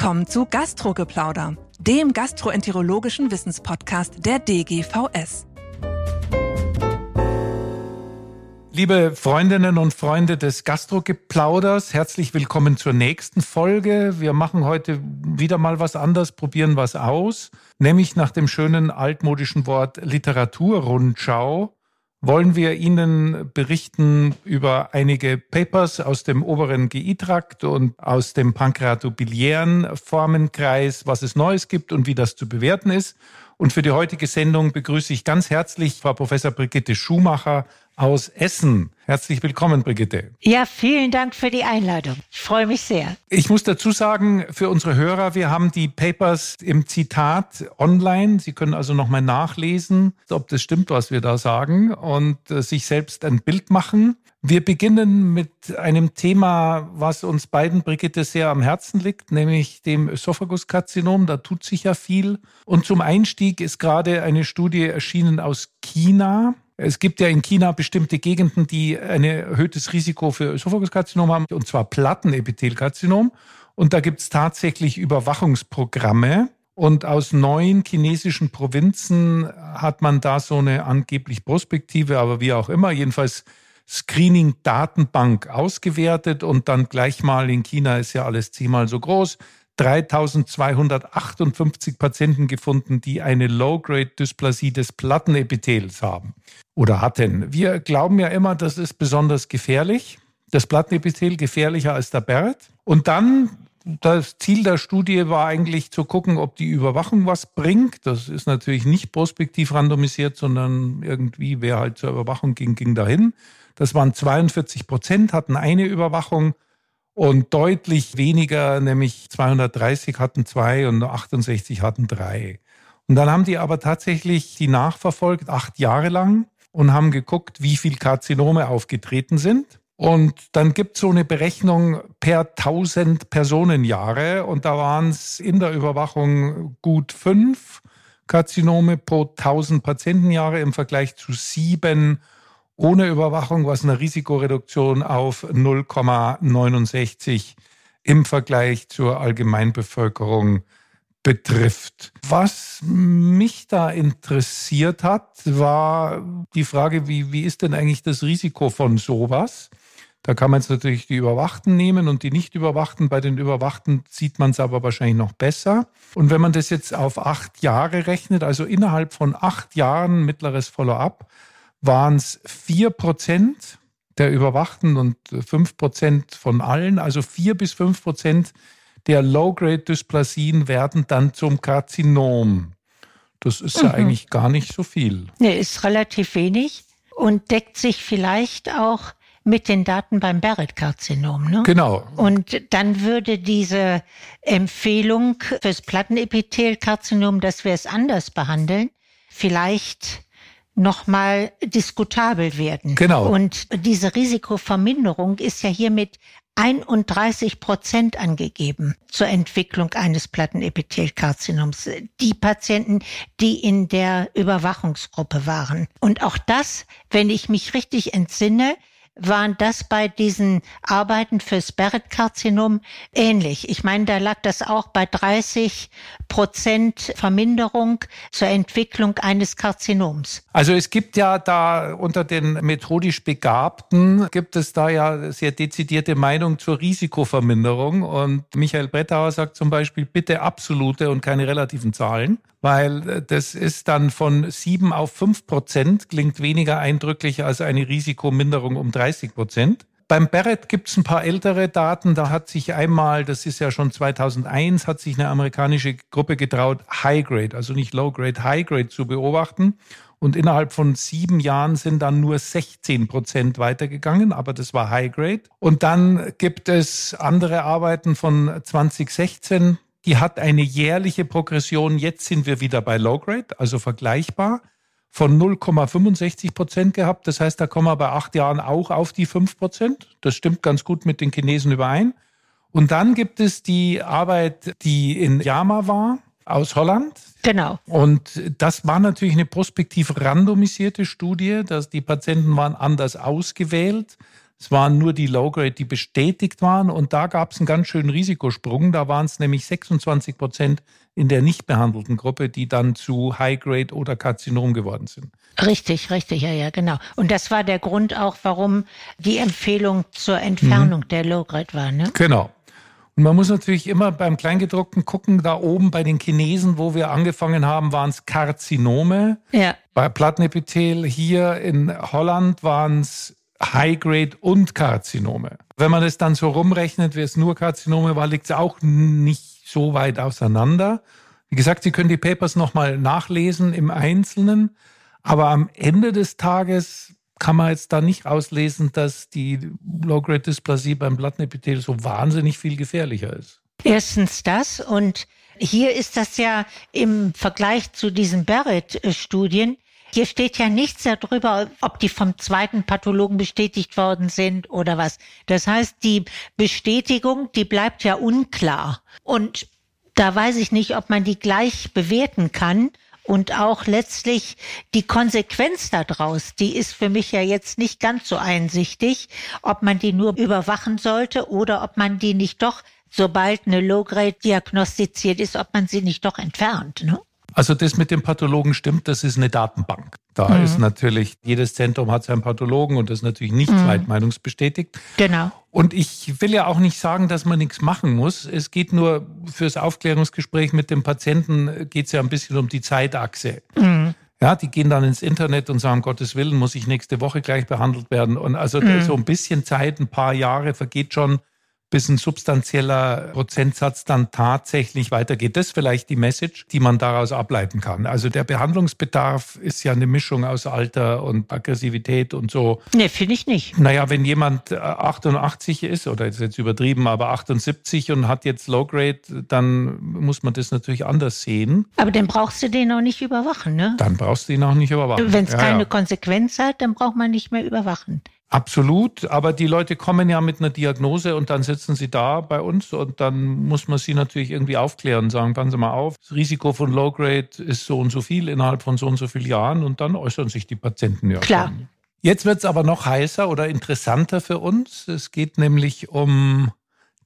Willkommen zu Gastrogeplauder, dem gastroenterologischen Wissenspodcast der DGVS. Liebe Freundinnen und Freunde des Gastrogeplauders, herzlich willkommen zur nächsten Folge. Wir machen heute wieder mal was anderes, probieren was aus, nämlich nach dem schönen altmodischen Wort Literaturrundschau wollen wir Ihnen berichten über einige Papers aus dem oberen GI-Trakt und aus dem pankreatobiliären Formenkreis, was es Neues gibt und wie das zu bewerten ist. Und für die heutige Sendung begrüße ich ganz herzlich Frau Professor Brigitte Schumacher aus Essen. Herzlich willkommen, Brigitte. Ja, vielen Dank für die Einladung. Ich freue mich sehr. Ich muss dazu sagen, für unsere Hörer, wir haben die Papers im Zitat online. Sie können also nochmal nachlesen, ob das stimmt, was wir da sagen und äh, sich selbst ein Bild machen. Wir beginnen mit einem Thema, was uns beiden, Brigitte, sehr am Herzen liegt, nämlich dem Ösophaguskarzinom. Da tut sich ja viel. Und zum Einstieg ist gerade eine Studie erschienen aus China. Es gibt ja in China bestimmte Gegenden, die ein erhöhtes Risiko für Ösophaguskarzinom haben, und zwar Plattenepithelkarzinom. Und da gibt es tatsächlich Überwachungsprogramme. Und aus neun chinesischen Provinzen hat man da so eine angeblich Prospektive, aber wie auch immer, jedenfalls Screening-Datenbank ausgewertet und dann gleich mal in China ist ja alles zehnmal so groß. 3258 Patienten gefunden, die eine Low-Grade-Dysplasie des Plattenepithels haben oder hatten. Wir glauben ja immer, das ist besonders gefährlich. Das Plattenepithel gefährlicher als der Bert. Und dann das Ziel der Studie war eigentlich zu gucken, ob die Überwachung was bringt. Das ist natürlich nicht prospektiv randomisiert, sondern irgendwie, wer halt zur Überwachung ging, ging dahin. Das waren 42 Prozent, hatten eine Überwachung und deutlich weniger, nämlich 230 hatten zwei und 68 hatten drei. Und dann haben die aber tatsächlich die nachverfolgt, acht Jahre lang, und haben geguckt, wie viel Karzinome aufgetreten sind. Und dann gibt es so eine Berechnung per 1000 Personenjahre und da waren es in der Überwachung gut fünf Karzinome pro 1000 Patientenjahre im Vergleich zu sieben ohne Überwachung, was eine Risikoreduktion auf 0,69 im Vergleich zur Allgemeinbevölkerung betrifft. Was mich da interessiert hat, war die Frage, wie, wie ist denn eigentlich das Risiko von sowas? Da kann man jetzt natürlich die Überwachten nehmen und die nicht Überwachten. Bei den Überwachten sieht man es aber wahrscheinlich noch besser. Und wenn man das jetzt auf acht Jahre rechnet, also innerhalb von acht Jahren mittleres Follow-up, waren es vier Prozent der Überwachten und fünf Prozent von allen, also vier bis fünf Prozent der Low-Grade-Dysplasien werden dann zum Karzinom. Das ist mhm. ja eigentlich gar nicht so viel. Nee, ist relativ wenig und deckt sich vielleicht auch mit den Daten beim Barrett-Karzinom. Ne? Genau. Und dann würde diese Empfehlung fürs Plattenepithelkarzinom, dass wir es anders behandeln, vielleicht nochmal diskutabel werden. Genau. Und diese Risikoverminderung ist ja hier mit 31 Prozent angegeben zur Entwicklung eines Plattenepithelkarzinoms. Die Patienten, die in der Überwachungsgruppe waren. Und auch das, wenn ich mich richtig entsinne, waren das bei diesen Arbeiten fürs Barrett-Karzinom ähnlich. Ich meine, da lag das auch bei 30 Prozent Verminderung zur Entwicklung eines Karzinoms. Also es gibt ja da unter den methodisch Begabten, gibt es da ja sehr dezidierte Meinung zur Risikoverminderung. Und Michael Brettauer sagt zum Beispiel, bitte absolute und keine relativen Zahlen weil äh, das ist dann von sieben auf fünf Prozent, klingt weniger eindrücklich als eine Risikominderung um 30 Prozent. Beim Barrett gibt es ein paar ältere Daten. Da hat sich einmal, das ist ja schon 2001, hat sich eine amerikanische Gruppe getraut, High Grade, also nicht Low Grade, High Grade zu beobachten. Und innerhalb von sieben Jahren sind dann nur 16 Prozent weitergegangen, aber das war High Grade. Und dann gibt es andere Arbeiten von 2016, die hat eine jährliche Progression. Jetzt sind wir wieder bei Low Grade, also vergleichbar, von 0,65 Prozent gehabt. Das heißt, da kommen wir bei acht Jahren auch auf die 5 Prozent. Das stimmt ganz gut mit den Chinesen überein. Und dann gibt es die Arbeit, die in Yama war, aus Holland. Genau. Und das war natürlich eine prospektiv randomisierte Studie, dass die Patienten waren anders ausgewählt. Es waren nur die Low-Grade, die bestätigt waren. Und da gab es einen ganz schönen Risikosprung. Da waren es nämlich 26 Prozent in der nicht behandelten Gruppe, die dann zu High-Grade oder Karzinom geworden sind. Richtig, richtig, ja, ja, genau. Und das war der Grund auch, warum die Empfehlung zur Entfernung mhm. der Low-Grade war, ne? Genau. Und man muss natürlich immer beim Kleingedruckten gucken, da oben bei den Chinesen, wo wir angefangen haben, waren es Karzinome. Ja. Bei Plattenepithel hier in Holland waren es High-Grade und Karzinome. Wenn man das dann so rumrechnet, wie es nur Karzinome war, liegt es auch nicht so weit auseinander. Wie gesagt, Sie können die Papers nochmal nachlesen im Einzelnen. Aber am Ende des Tages kann man jetzt da nicht auslesen, dass die Low-Grade-Dysplasie beim Plattenepithel so wahnsinnig viel gefährlicher ist. Erstens das und hier ist das ja im Vergleich zu diesen Barrett-Studien hier steht ja nichts darüber, ob die vom zweiten Pathologen bestätigt worden sind oder was. Das heißt, die Bestätigung, die bleibt ja unklar. Und da weiß ich nicht, ob man die gleich bewerten kann. Und auch letztlich die Konsequenz daraus, die ist für mich ja jetzt nicht ganz so einsichtig, ob man die nur überwachen sollte oder ob man die nicht doch, sobald eine Low-Grade diagnostiziert ist, ob man sie nicht doch entfernt. Ne? Also das mit dem Pathologen stimmt, das ist eine Datenbank. Da mhm. ist natürlich, jedes Zentrum hat seinen Pathologen und das ist natürlich nicht mhm. zweitmeinungsbestätigt. Genau. Und ich will ja auch nicht sagen, dass man nichts machen muss. Es geht nur fürs Aufklärungsgespräch mit dem Patienten geht es ja ein bisschen um die Zeitachse. Mhm. Ja, die gehen dann ins Internet und sagen, Gottes Willen, muss ich nächste Woche gleich behandelt werden. Und also mhm. so ein bisschen Zeit, ein paar Jahre vergeht schon, bis ein substanzieller Prozentsatz dann tatsächlich weitergeht. Das ist vielleicht die Message, die man daraus ableiten kann. Also der Behandlungsbedarf ist ja eine Mischung aus Alter und Aggressivität und so. Nee, finde ich nicht. Naja, wenn jemand 88 ist, oder ist jetzt übertrieben, aber 78 und hat jetzt Low Grade, dann muss man das natürlich anders sehen. Aber dann brauchst du den auch nicht überwachen, ne? Dann brauchst du ihn auch nicht überwachen. Wenn es ja, keine ja. Konsequenz hat, dann braucht man nicht mehr überwachen. Absolut, aber die Leute kommen ja mit einer Diagnose und dann sitzen sie da bei uns und dann muss man sie natürlich irgendwie aufklären, sagen, passen Sie mal auf, das Risiko von Low Grade ist so und so viel innerhalb von so und so vielen Jahren und dann äußern sich die Patienten ja. Klar. Schon. Jetzt wird es aber noch heißer oder interessanter für uns. Es geht nämlich um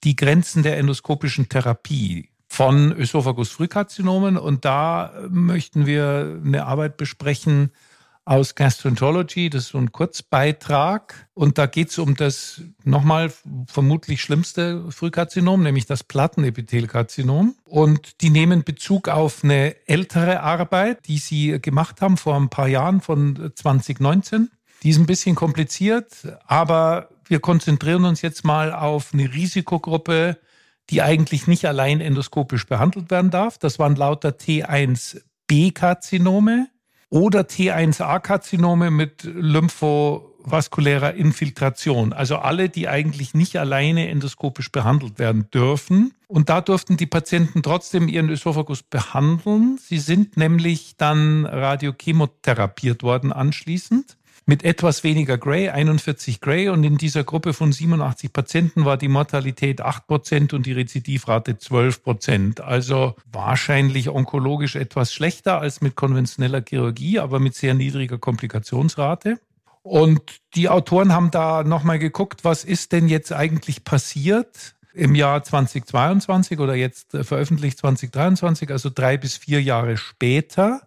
die Grenzen der endoskopischen Therapie von Ösophagus-Frühkarzinomen und da möchten wir eine Arbeit besprechen, aus Gastroenterology. Das ist so ein Kurzbeitrag. Und da geht es um das nochmal vermutlich schlimmste Frühkarzinom, nämlich das Plattenepithelkarzinom. Und die nehmen Bezug auf eine ältere Arbeit, die sie gemacht haben vor ein paar Jahren von 2019. Die ist ein bisschen kompliziert, aber wir konzentrieren uns jetzt mal auf eine Risikogruppe, die eigentlich nicht allein endoskopisch behandelt werden darf. Das waren lauter T1b-Karzinome oder T1a-Karzinome mit lymphovaskulärer Infiltration. Also alle, die eigentlich nicht alleine endoskopisch behandelt werden dürfen. Und da durften die Patienten trotzdem ihren Ösophagus behandeln. Sie sind nämlich dann radiochemotherapiert worden anschließend mit etwas weniger Gray, 41 Gray. Und in dieser Gruppe von 87 Patienten war die Mortalität 8 Prozent und die Rezidivrate 12 Prozent. Also wahrscheinlich onkologisch etwas schlechter als mit konventioneller Chirurgie, aber mit sehr niedriger Komplikationsrate. Und die Autoren haben da nochmal geguckt, was ist denn jetzt eigentlich passiert im Jahr 2022 oder jetzt veröffentlicht 2023, also drei bis vier Jahre später.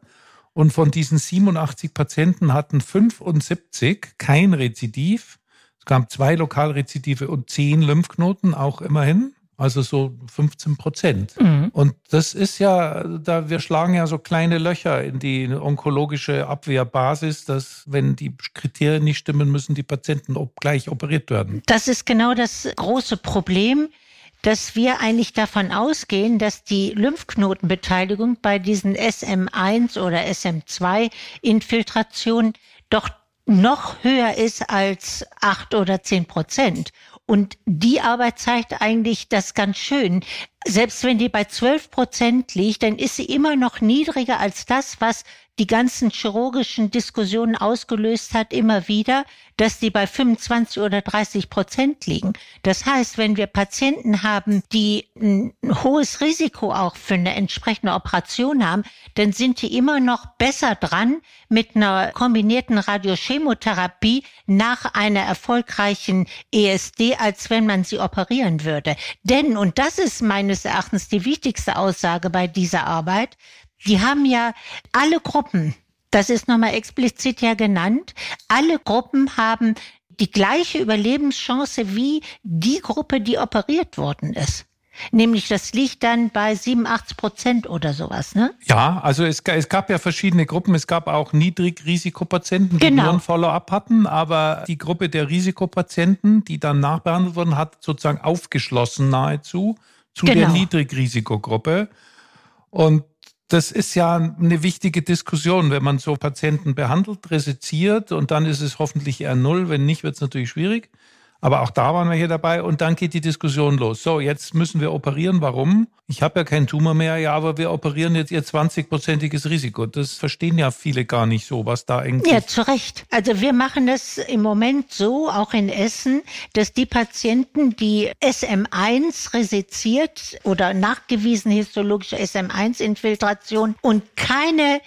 Und von diesen 87 Patienten hatten 75 kein Rezidiv. Es gab zwei Lokalrezidive und zehn Lymphknoten, auch immerhin. Also so 15 Prozent. Mhm. Und das ist ja, da wir schlagen ja so kleine Löcher in die onkologische Abwehrbasis, dass wenn die Kriterien nicht stimmen, müssen die Patienten gleich operiert werden. Das ist genau das große Problem dass wir eigentlich davon ausgehen, dass die Lymphknotenbeteiligung bei diesen SM1 oder SM2 Infiltrationen doch noch höher ist als acht oder zehn Prozent. Und die Arbeit zeigt eigentlich das ganz schön. Selbst wenn die bei 12 Prozent liegt, dann ist sie immer noch niedriger als das, was die ganzen chirurgischen Diskussionen ausgelöst hat, immer wieder, dass die bei 25 oder 30 Prozent liegen. Das heißt, wenn wir Patienten haben, die ein hohes Risiko auch für eine entsprechende Operation haben, dann sind die immer noch besser dran mit einer kombinierten Radiochemotherapie nach einer erfolgreichen ESD, als wenn man sie operieren würde. Denn, und das ist meines Erachtens die wichtigste Aussage bei dieser Arbeit, die haben ja alle Gruppen, das ist nochmal explizit ja genannt, alle Gruppen haben die gleiche Überlebenschance wie die Gruppe, die operiert worden ist. Nämlich das liegt dann bei 87 Prozent oder sowas, ne? Ja, also es, es gab ja verschiedene Gruppen. Es gab auch Niedrigrisikopatienten, die genau. nur ein Follow-up hatten, aber die Gruppe der Risikopatienten, die dann nachbehandelt wurden, hat sozusagen aufgeschlossen nahezu zu genau. der Niedrigrisikogruppe. Und das ist ja eine wichtige Diskussion, wenn man so Patienten behandelt, resiziert und dann ist es hoffentlich eher null. Wenn nicht, wird es natürlich schwierig. Aber auch da waren wir hier dabei und dann geht die Diskussion los. So, jetzt müssen wir operieren. Warum? Ich habe ja keinen Tumor mehr, ja, aber wir operieren jetzt ihr 20-prozentiges Risiko. Das verstehen ja viele gar nicht so, was da eigentlich. Ja, zu Recht. Also wir machen das im Moment so, auch in Essen, dass die Patienten, die SM1 resiziert oder nachgewiesen histologische SM1-Infiltration und keine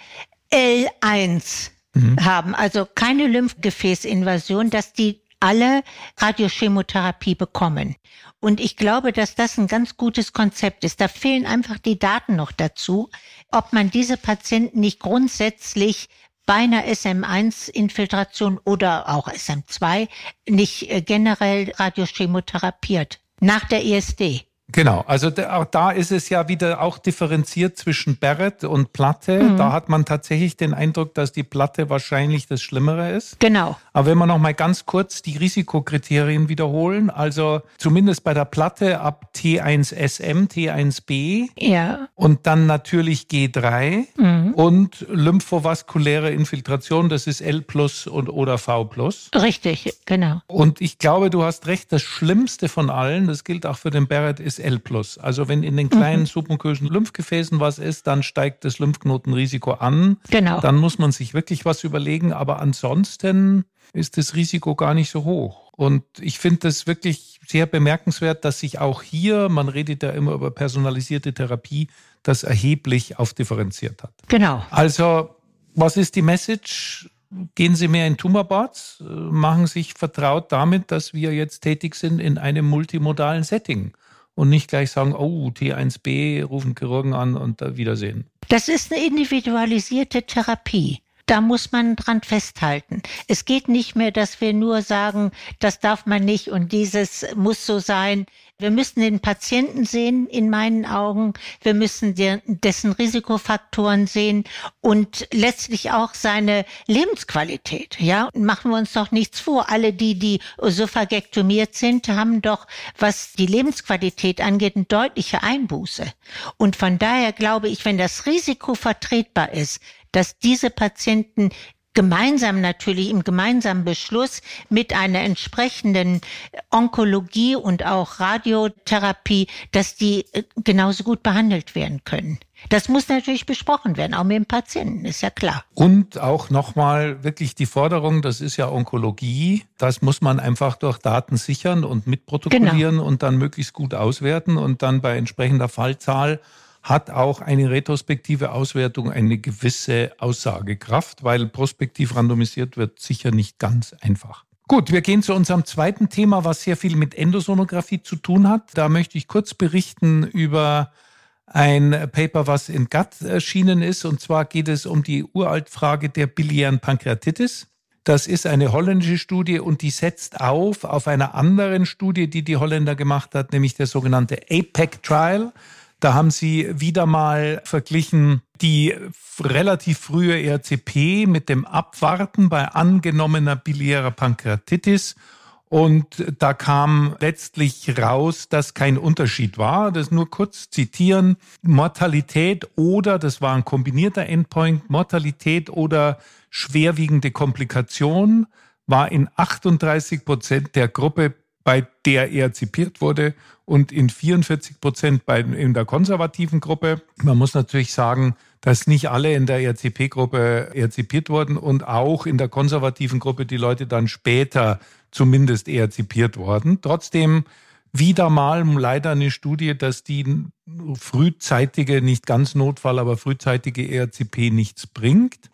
L1 mhm. haben, also keine Lymphgefäßinvasion, dass die alle Radiochemotherapie bekommen. Und ich glaube, dass das ein ganz gutes Konzept ist. Da fehlen einfach die Daten noch dazu, ob man diese Patienten nicht grundsätzlich bei einer SM1-Infiltration oder auch SM2 nicht äh, generell radiochemotherapiert nach der ESD. Genau, also auch da ist es ja wieder auch differenziert zwischen Barrett und Platte. Mhm. Da hat man tatsächlich den Eindruck, dass die Platte wahrscheinlich das Schlimmere ist. Genau. Aber wenn wir noch mal ganz kurz die Risikokriterien wiederholen, also zumindest bei der Platte ab T1SM, T1B ja. und dann natürlich G3 mhm. und lymphovaskuläre Infiltration, das ist L plus und oder V plus. Richtig, genau. Und ich glaube, du hast recht, das Schlimmste von allen, das gilt auch für den Barrett, ist L plus. Also wenn in den kleinen mhm. submukösen Lymphgefäßen was ist, dann steigt das Lymphknotenrisiko an. Genau. Dann muss man sich wirklich was überlegen. Aber ansonsten ist das Risiko gar nicht so hoch. Und ich finde das wirklich sehr bemerkenswert, dass sich auch hier, man redet ja immer über personalisierte Therapie, das erheblich aufdifferenziert hat. Genau. Also, was ist die Message? Gehen Sie mehr in Tumorboards, machen sich vertraut damit, dass wir jetzt tätig sind in einem multimodalen Setting und nicht gleich sagen, oh, T1b, rufen Chirurgen an und da Wiedersehen. Das ist eine individualisierte Therapie. Da muss man dran festhalten. Es geht nicht mehr, dass wir nur sagen, das darf man nicht und dieses muss so sein. Wir müssen den Patienten sehen, in meinen Augen. Wir müssen dessen Risikofaktoren sehen und letztlich auch seine Lebensqualität. Ja, machen wir uns doch nichts vor. Alle die, die oesophagektomiert sind, haben doch, was die Lebensqualität angeht, eine deutliche Einbuße. Und von daher glaube ich, wenn das Risiko vertretbar ist, dass diese Patienten gemeinsam natürlich im gemeinsamen Beschluss mit einer entsprechenden Onkologie und auch Radiotherapie, dass die äh, genauso gut behandelt werden können. Das muss natürlich besprochen werden, auch mit dem Patienten, ist ja klar. Und auch nochmal wirklich die Forderung, das ist ja Onkologie, das muss man einfach durch Daten sichern und mitprotokollieren genau. und dann möglichst gut auswerten und dann bei entsprechender Fallzahl hat auch eine retrospektive Auswertung eine gewisse Aussagekraft, weil prospektiv randomisiert wird sicher nicht ganz einfach. Gut, wir gehen zu unserem zweiten Thema, was sehr viel mit Endosonographie zu tun hat. Da möchte ich kurz berichten über ein Paper, was in GATT erschienen ist. Und zwar geht es um die Uraltfrage der biliären Pankreatitis. Das ist eine holländische Studie und die setzt auf auf einer anderen Studie, die die Holländer gemacht hat, nämlich der sogenannte APEC Trial. Da haben sie wieder mal verglichen die relativ frühe RCP mit dem Abwarten bei angenommener biliärer Pankreatitis. Und da kam letztlich raus, dass kein Unterschied war. Das nur kurz zitieren. Mortalität oder, das war ein kombinierter Endpoint, Mortalität oder schwerwiegende Komplikation war in 38 Prozent der Gruppe bei der er zipiert wurde und in 44 Prozent bei, in der konservativen Gruppe. Man muss natürlich sagen, dass nicht alle in der RCP-Gruppe erzipiert wurden und auch in der konservativen Gruppe die Leute dann später zumindest erzipiert wurden. Trotzdem wieder mal leider eine Studie, dass die frühzeitige, nicht ganz Notfall, aber frühzeitige ERCP nichts bringt.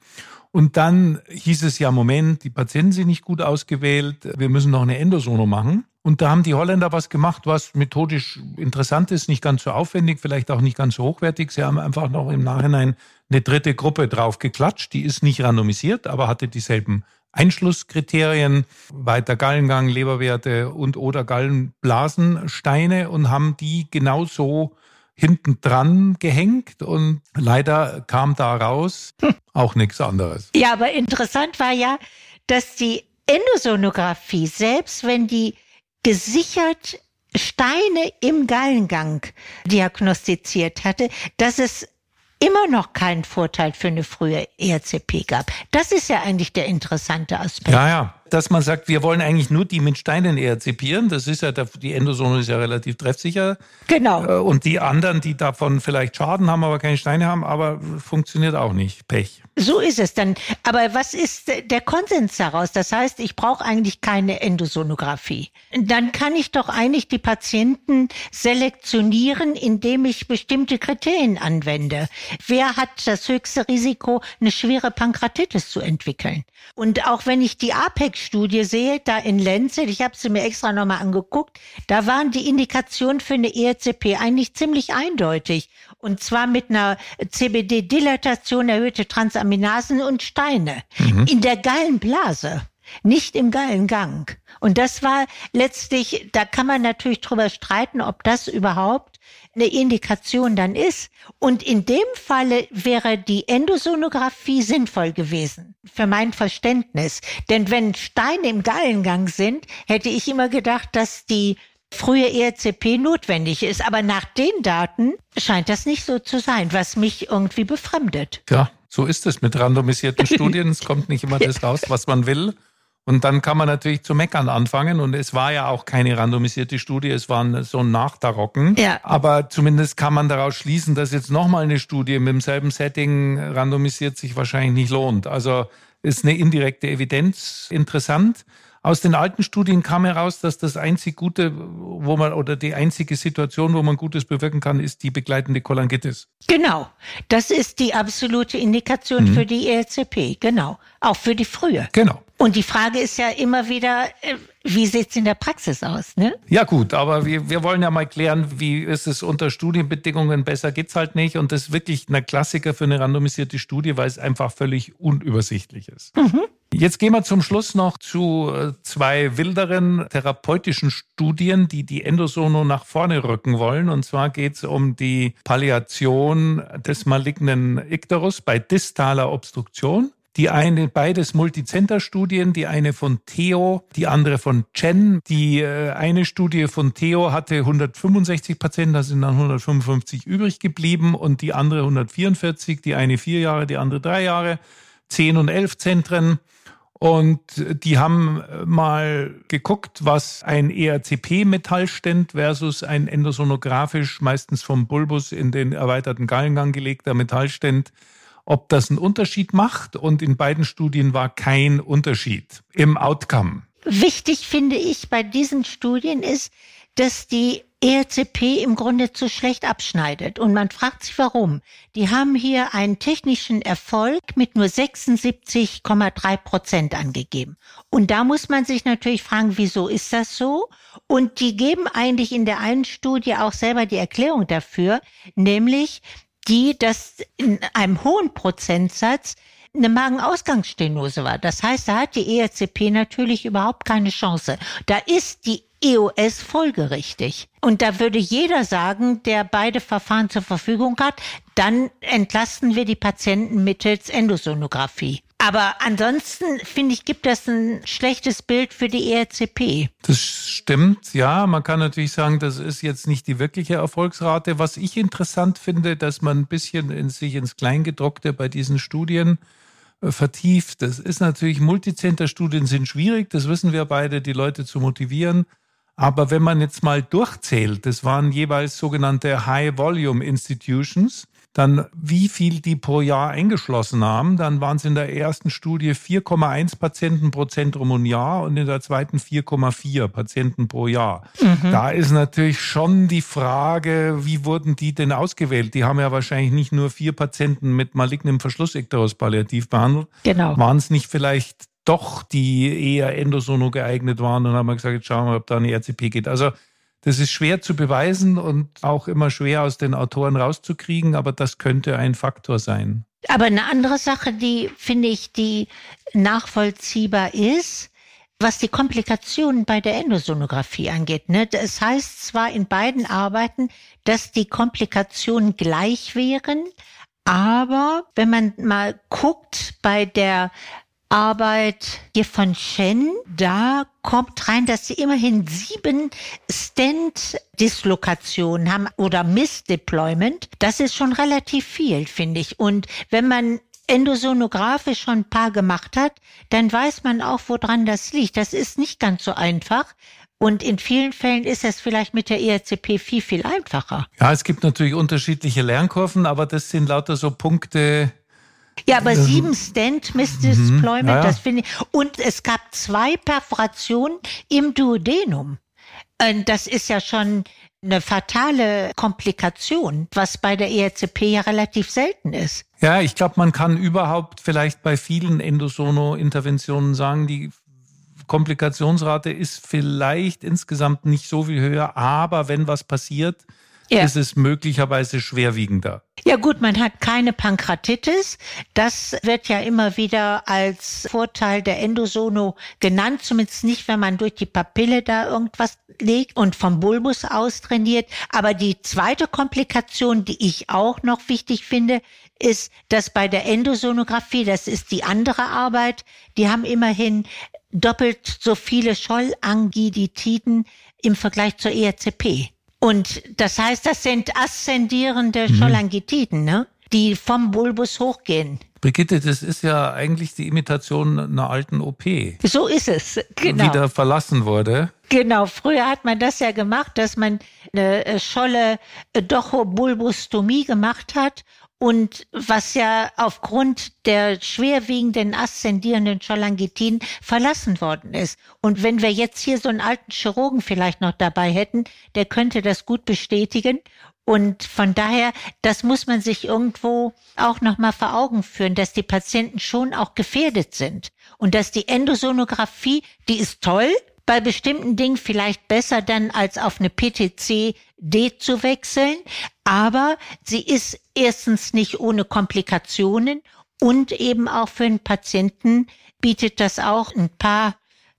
Und dann hieß es ja, Moment, die Patienten sind nicht gut ausgewählt, wir müssen noch eine Endosono machen. Und da haben die Holländer was gemacht, was methodisch interessant ist, nicht ganz so aufwendig, vielleicht auch nicht ganz so hochwertig. Sie haben einfach noch im Nachhinein eine dritte Gruppe drauf geklatscht. Die ist nicht randomisiert, aber hatte dieselben Einschlusskriterien, weiter Gallengang, Leberwerte und oder Gallenblasensteine und haben die genauso hinten dran gehängt und leider kam da raus auch nichts anderes. Ja, aber interessant war ja, dass die Endosonographie, selbst wenn die gesichert Steine im Gallengang diagnostiziert hatte, dass es immer noch keinen Vorteil für eine frühe ERCP gab. Das ist ja eigentlich der interessante Aspekt. Ja, ja dass man sagt, wir wollen eigentlich nur die mit Steinen erzipieren. Das ist ja, die Endosone ist ja relativ treffsicher. Genau. Äh, und die anderen, die davon vielleicht Schaden haben, aber keine Steine haben, aber funktioniert auch nicht. Pech. So ist es dann. Aber was ist der Konsens daraus? Das heißt, ich brauche eigentlich keine Endosonographie. Dann kann ich doch eigentlich die Patienten selektionieren, indem ich bestimmte Kriterien anwende. Wer hat das höchste Risiko, eine schwere Pankratitis zu entwickeln? Und auch wenn ich die APEC-Studie sehe, da in Lancet, ich habe sie mir extra nochmal angeguckt, da waren die Indikationen für eine ERCP eigentlich ziemlich eindeutig. Und zwar mit einer CBD-Dilatation, erhöhte Transaminasen und Steine mhm. in der Gallenblase nicht im Gallengang. Und das war letztlich, da kann man natürlich drüber streiten, ob das überhaupt eine Indikation dann ist. Und in dem Falle wäre die Endosonographie sinnvoll gewesen, für mein Verständnis. Denn wenn Steine im Gallengang sind, hätte ich immer gedacht, dass die frühe ERCP notwendig ist. Aber nach den Daten scheint das nicht so zu sein, was mich irgendwie befremdet. Ja, so ist es mit randomisierten Studien. Es kommt nicht immer das raus, was man will. Und dann kann man natürlich zu meckern anfangen. Und es war ja auch keine randomisierte Studie, es war so ein Nachtarocken. Ja. Aber zumindest kann man daraus schließen, dass jetzt nochmal eine Studie mit demselben Setting randomisiert sich wahrscheinlich nicht lohnt. Also ist eine indirekte Evidenz interessant. Aus den alten Studien kam heraus, dass das einzig Gute, wo man oder die einzige Situation, wo man Gutes bewirken kann, ist die begleitende Cholangitis. Genau, das ist die absolute Indikation mhm. für die ERCP. Genau, auch für die frühe. Genau. Und die Frage ist ja immer wieder, äh, wie sieht's in der Praxis aus? Ne? Ja gut, aber wir, wir wollen ja mal klären, wie ist es unter Studienbedingungen, besser geht's halt nicht. Und das ist wirklich ein Klassiker für eine randomisierte Studie, weil es einfach völlig unübersichtlich ist. Mhm. Jetzt gehen wir zum Schluss noch zu äh, zwei wilderen therapeutischen Studien, die die Endosono nach vorne rücken wollen. Und zwar geht es um die Palliation des malignen Ikterus bei distaler Obstruktion. Die eine, beides Multicenter-Studien, die eine von Theo, die andere von Chen. Die äh, eine Studie von Theo hatte 165 Patienten, da sind dann 155 übrig geblieben und die andere 144, die eine vier Jahre, die andere drei Jahre, zehn und elf Zentren. Und die haben mal geguckt, was ein ERCP-Metallstent versus ein endosonografisch, meistens vom Bulbus in den erweiterten Gallengang gelegter Metallstent ob das einen Unterschied macht. Und in beiden Studien war kein Unterschied im Outcome. Wichtig finde ich bei diesen Studien ist, dass die ERCP im Grunde zu schlecht abschneidet. Und man fragt sich warum. Die haben hier einen technischen Erfolg mit nur 76,3 Prozent angegeben. Und da muss man sich natürlich fragen, wieso ist das so? Und die geben eigentlich in der einen Studie auch selber die Erklärung dafür, nämlich, die das in einem hohen Prozentsatz eine Magenausgangsstenose war. Das heißt, da hat die ERCP natürlich überhaupt keine Chance. Da ist die EOS folgerichtig. Und da würde jeder sagen, der beide Verfahren zur Verfügung hat, dann entlasten wir die Patienten mittels Endosonographie. Aber ansonsten, finde ich, gibt das ein schlechtes Bild für die ERCP. Das stimmt, ja. Man kann natürlich sagen, das ist jetzt nicht die wirkliche Erfolgsrate. Was ich interessant finde, dass man ein bisschen in sich ins Kleingedruckte bei diesen Studien äh, vertieft. Das ist natürlich, Multicenter-Studien sind schwierig, das wissen wir beide, die Leute zu motivieren. Aber wenn man jetzt mal durchzählt, das waren jeweils sogenannte High Volume Institutions, dann wie viel die pro Jahr eingeschlossen haben, dann waren es in der ersten Studie 4,1 Patienten pro Zentrum und Jahr und in der zweiten 4,4 Patienten pro Jahr. Mhm. Da ist natürlich schon die Frage, wie wurden die denn ausgewählt? Die haben ja wahrscheinlich nicht nur vier Patienten mit malignem Verschlussektorus palliativ behandelt. Genau. Waren es nicht vielleicht doch die eher endosono geeignet waren und haben gesagt, jetzt schauen wir, ob da eine RCP geht. Also das ist schwer zu beweisen und auch immer schwer aus den Autoren rauszukriegen, aber das könnte ein Faktor sein. Aber eine andere Sache, die finde ich, die nachvollziehbar ist, was die Komplikationen bei der Endosonographie angeht. Ne? Das heißt zwar in beiden Arbeiten, dass die Komplikationen gleich wären, aber wenn man mal guckt bei der Arbeit hier von Shen, da kommt rein, dass sie immerhin sieben Stand-Dislokationen haben oder Miss-Deployment. Das ist schon relativ viel, finde ich. Und wenn man endosonografisch schon ein paar gemacht hat, dann weiß man auch, woran das liegt. Das ist nicht ganz so einfach. Und in vielen Fällen ist es vielleicht mit der ERCP viel, viel einfacher. Ja, es gibt natürlich unterschiedliche Lernkurven, aber das sind lauter so Punkte, ja, aber sieben Stand Miss Deployment, mhm, ja, das finde ich. Und es gab zwei Perforationen im Duodenum. Und das ist ja schon eine fatale Komplikation, was bei der ERCP ja relativ selten ist. Ja, ich glaube, man kann überhaupt vielleicht bei vielen Endosono-Interventionen sagen, die Komplikationsrate ist vielleicht insgesamt nicht so viel höher, aber wenn was passiert, ja. ist es möglicherweise schwerwiegender. Ja gut, man hat keine Pankratitis. Das wird ja immer wieder als Vorteil der Endosono genannt, zumindest nicht, wenn man durch die Papille da irgendwas legt und vom Bulbus aus trainiert. Aber die zweite Komplikation, die ich auch noch wichtig finde, ist, dass bei der Endosonographie, das ist die andere Arbeit, die haben immerhin doppelt so viele Schollangiditiden im Vergleich zur ERCP. Und das heißt, das sind aszendierende mhm. Cholangitiden, ne? die vom Bulbus hochgehen. Brigitte, das ist ja eigentlich die Imitation einer alten OP. So ist es, genau. Wieder verlassen wurde. Genau, früher hat man das ja gemacht, dass man eine äh, Scholle äh, Dochobulbustomie gemacht hat und was ja aufgrund der schwerwiegenden aszendierenden Cholangitin verlassen worden ist. Und wenn wir jetzt hier so einen alten Chirurgen vielleicht noch dabei hätten, der könnte das gut bestätigen. Und von daher, das muss man sich irgendwo auch nochmal vor Augen führen, dass die Patienten schon auch gefährdet sind. Und dass die Endosonographie, die ist toll, bei bestimmten Dingen vielleicht besser dann als auf eine PTC D zu wechseln, aber sie ist erstens nicht ohne Komplikationen und eben auch für den Patienten bietet das auch ein paar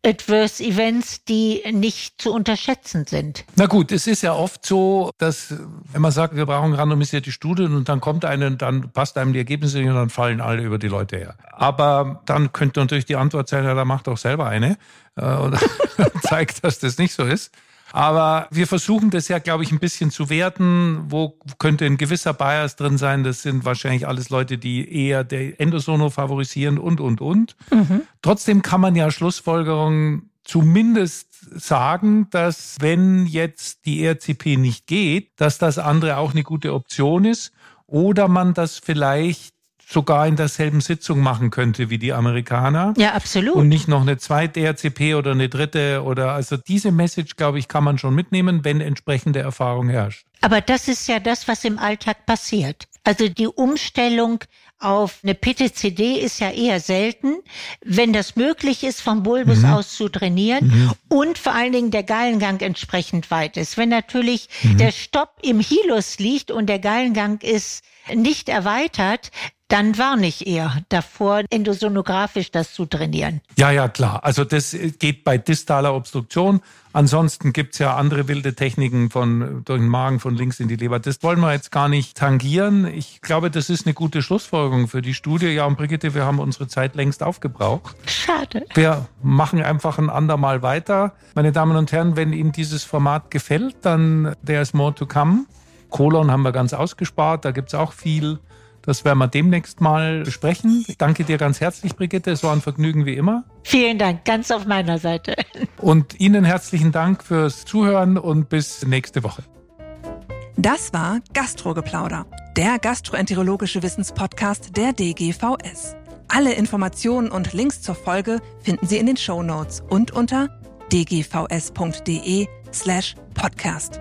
Adverse Events, die nicht zu unterschätzen sind. Na gut, es ist ja oft so, dass wenn man sagt, wir brauchen randomisierte Studien und dann kommt eine und dann passt einem die Ergebnisse und dann fallen alle über die Leute her. Aber dann könnte natürlich die Antwort sein, ja, da macht doch selber eine äh, und zeigt, dass das nicht so ist. Aber wir versuchen das ja, glaube ich, ein bisschen zu werten. Wo könnte ein gewisser Bias drin sein? Das sind wahrscheinlich alles Leute, die eher der Endosono favorisieren und, und, und. Mhm. Trotzdem kann man ja Schlussfolgerungen zumindest sagen, dass wenn jetzt die ERCP nicht geht, dass das andere auch eine gute Option ist oder man das vielleicht sogar in derselben Sitzung machen könnte wie die Amerikaner. Ja, absolut. Und nicht noch eine zweite RCP oder eine dritte oder also diese Message, glaube ich, kann man schon mitnehmen, wenn entsprechende Erfahrung herrscht. Aber das ist ja das, was im Alltag passiert. Also die Umstellung auf eine PTCD ist ja eher selten, wenn das möglich ist, vom Bulbus mhm. aus zu trainieren mhm. und vor allen Dingen der Gallengang entsprechend weit ist. Wenn natürlich mhm. der Stopp im Hilus liegt und der Gallengang ist nicht erweitert, dann warne ich eher davor, endosonografisch das zu trainieren. Ja, ja, klar. Also das geht bei distaler Obstruktion. Ansonsten gibt's ja andere wilde Techniken von durch den Magen von links in die Leber. Das wollen wir jetzt gar nicht tangieren. Ich glaube, das ist eine gute Schlussfolgerung für die Studie. Ja, und Brigitte, wir haben unsere Zeit längst aufgebraucht. Schade. Wir machen einfach ein andermal weiter. Meine Damen und Herren, wenn Ihnen dieses Format gefällt, dann there is more to come. Colon haben wir ganz ausgespart, da gibt's auch viel Das werden wir demnächst mal besprechen. Ich danke dir ganz herzlich, Brigitte. Es war ein Vergnügen wie immer. Vielen Dank, ganz auf meiner Seite. Und Ihnen herzlichen Dank fürs Zuhören und bis nächste Woche. Das war Gastrogeplauder, der gastroenterologische Wissenspodcast der DGVS. Alle Informationen und Links zur Folge finden Sie in den Show Notes und unter dgvs.de slash podcast.